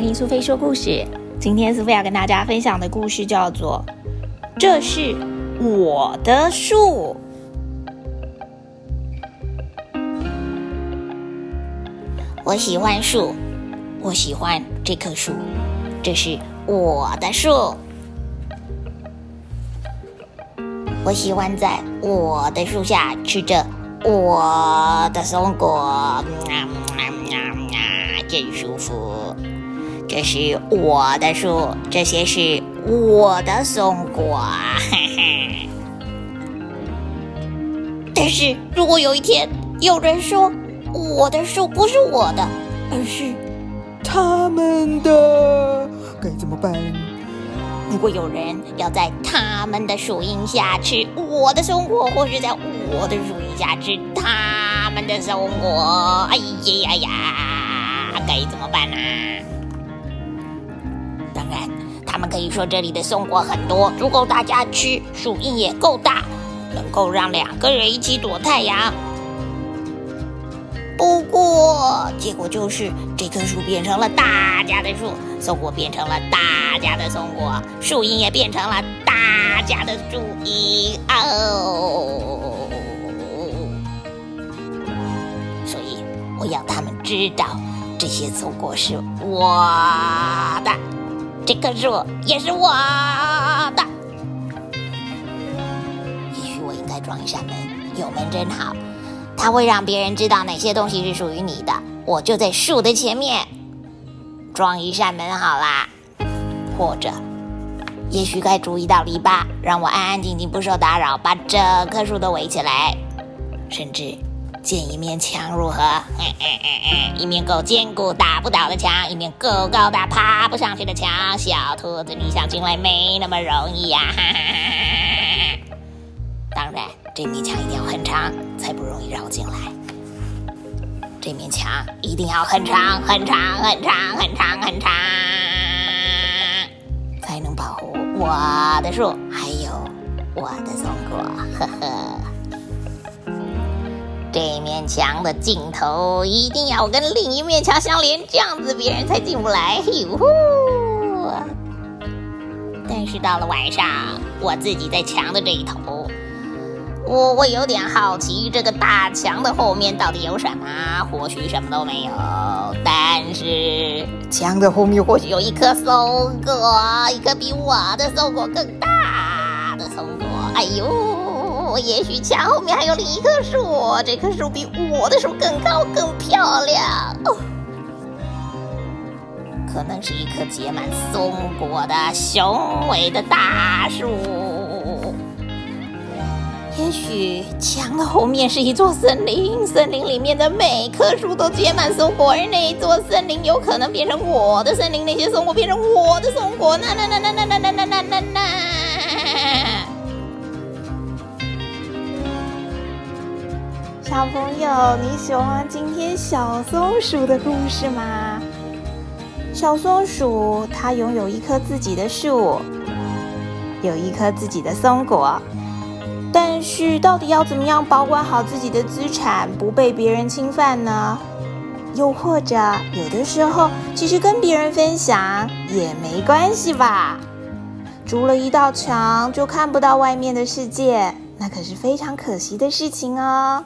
听苏菲说故事。今天苏菲要跟大家分享的故事叫做《这是我的树》。我喜欢树，我喜欢这棵树，这是我的树。我喜欢在我的树下吃着我的松果，真舒服。这是我的树，这些是我的松果，哈哈。但是如果有一天有人说我的树不是我的，而是他们的，该怎么办？如果有人要在他们的树荫下吃我的松果，或是在我的树荫下吃他们的松果，哎呀呀呀，该怎么办呢？们可以说这里的松果很多，足够大家吃，树荫也够大，能够让两个人一起躲太阳。不过，结果就是这棵树变成了大家的树，松果变成了大家的松果，树荫也变成了大家的树荫哦。所以，我要他们知道，这些松果是我的，这棵树也是我的。也许我应该装一扇门，有门真好。它会让别人知道哪些东西是属于你的。我就在树的前面装一扇门好啦，或者，也许该筑一道篱笆，让我安安静静不受打扰，把整棵树都围起来。甚至建一面墙如何？一面够坚固打不倒的墙，一面够高大爬不上去的墙。小兔子，你想进来没那么容易呀！哈哈哈当然，这面墙一定要很长，才不容易绕进来。这面墙一定要很长、很长、很长、很长、很长，才能保护我的树，还有我的松果。呵呵。这面墙的尽头一定要跟另一面墙相连，这样子别人才进不来。哟呼！但是到了晚上，我自己在墙的这一头。我我有点好奇，这个大墙的后面到底有什么？或许什么都没有，但是墙的后面或许有一颗松果，一颗比我的松果更大的松果。哎呦，我也许墙后面还有另一棵树，这棵树比我的树更高、更漂亮。可能是一棵结满松果的雄伟的大树。也许墙的后面是一座森林，森林里面的每棵树都结满松果，而那一座森林有可能变成我的森林，那些松果变成我的松果。那那那那那那那那那那那。小朋友，你喜欢今天小松鼠的故事吗？小松鼠它拥有一棵自己的树，有一颗自己的松果。但是，到底要怎么样保管好自己的资产，不被别人侵犯呢？又或者，有的时候，其实跟别人分享也没关系吧？筑了一道墙，就看不到外面的世界，那可是非常可惜的事情哦。